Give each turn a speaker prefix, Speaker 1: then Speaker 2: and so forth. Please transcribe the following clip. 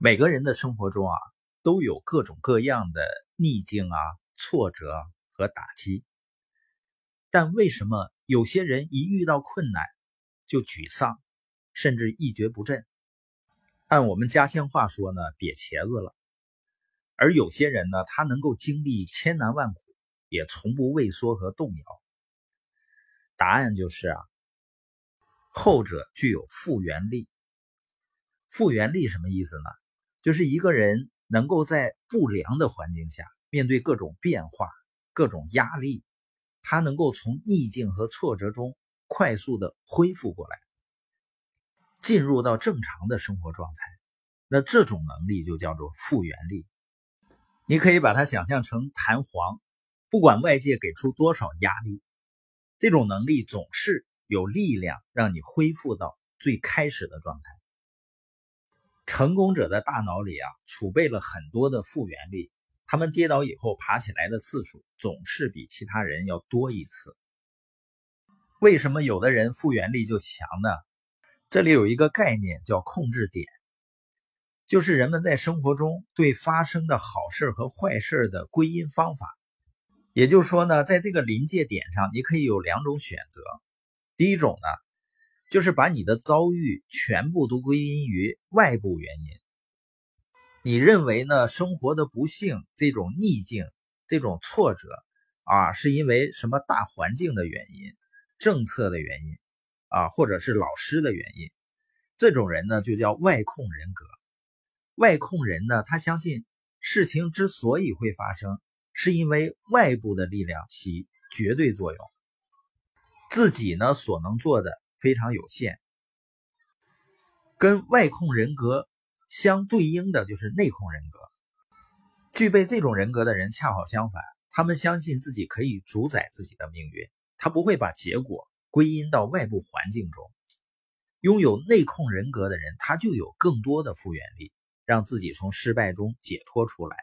Speaker 1: 每个人的生活中啊，都有各种各样的逆境啊、挫折和打击。但为什么有些人一遇到困难就沮丧，甚至一蹶不振？按我们家乡话说呢，瘪茄子了。而有些人呢，他能够经历千难万苦，也从不畏缩和动摇。答案就是啊，后者具有复原力。复原力什么意思呢？就是一个人能够在不良的环境下，面对各种变化、各种压力，他能够从逆境和挫折中快速的恢复过来，进入到正常的生活状态。那这种能力就叫做复原力。你可以把它想象成弹簧，不管外界给出多少压力，这种能力总是有力量让你恢复到最开始的状态。成功者的大脑里啊，储备了很多的复原力，他们跌倒以后爬起来的次数总是比其他人要多一次。为什么有的人复原力就强呢？这里有一个概念叫控制点，就是人们在生活中对发生的好事和坏事的归因方法。也就是说呢，在这个临界点上，你可以有两种选择。第一种呢。就是把你的遭遇全部都归因于外部原因。你认为呢？生活的不幸、这种逆境、这种挫折啊，是因为什么大环境的原因、政策的原因啊，或者是老师的原因？这种人呢，就叫外控人格。外控人呢，他相信事情之所以会发生，是因为外部的力量起绝对作用，自己呢所能做的。非常有限，跟外控人格相对应的就是内控人格。具备这种人格的人恰好相反，他们相信自己可以主宰自己的命运，他不会把结果归因到外部环境中。拥有内控人格的人，他就有更多的复原力，让自己从失败中解脱出来。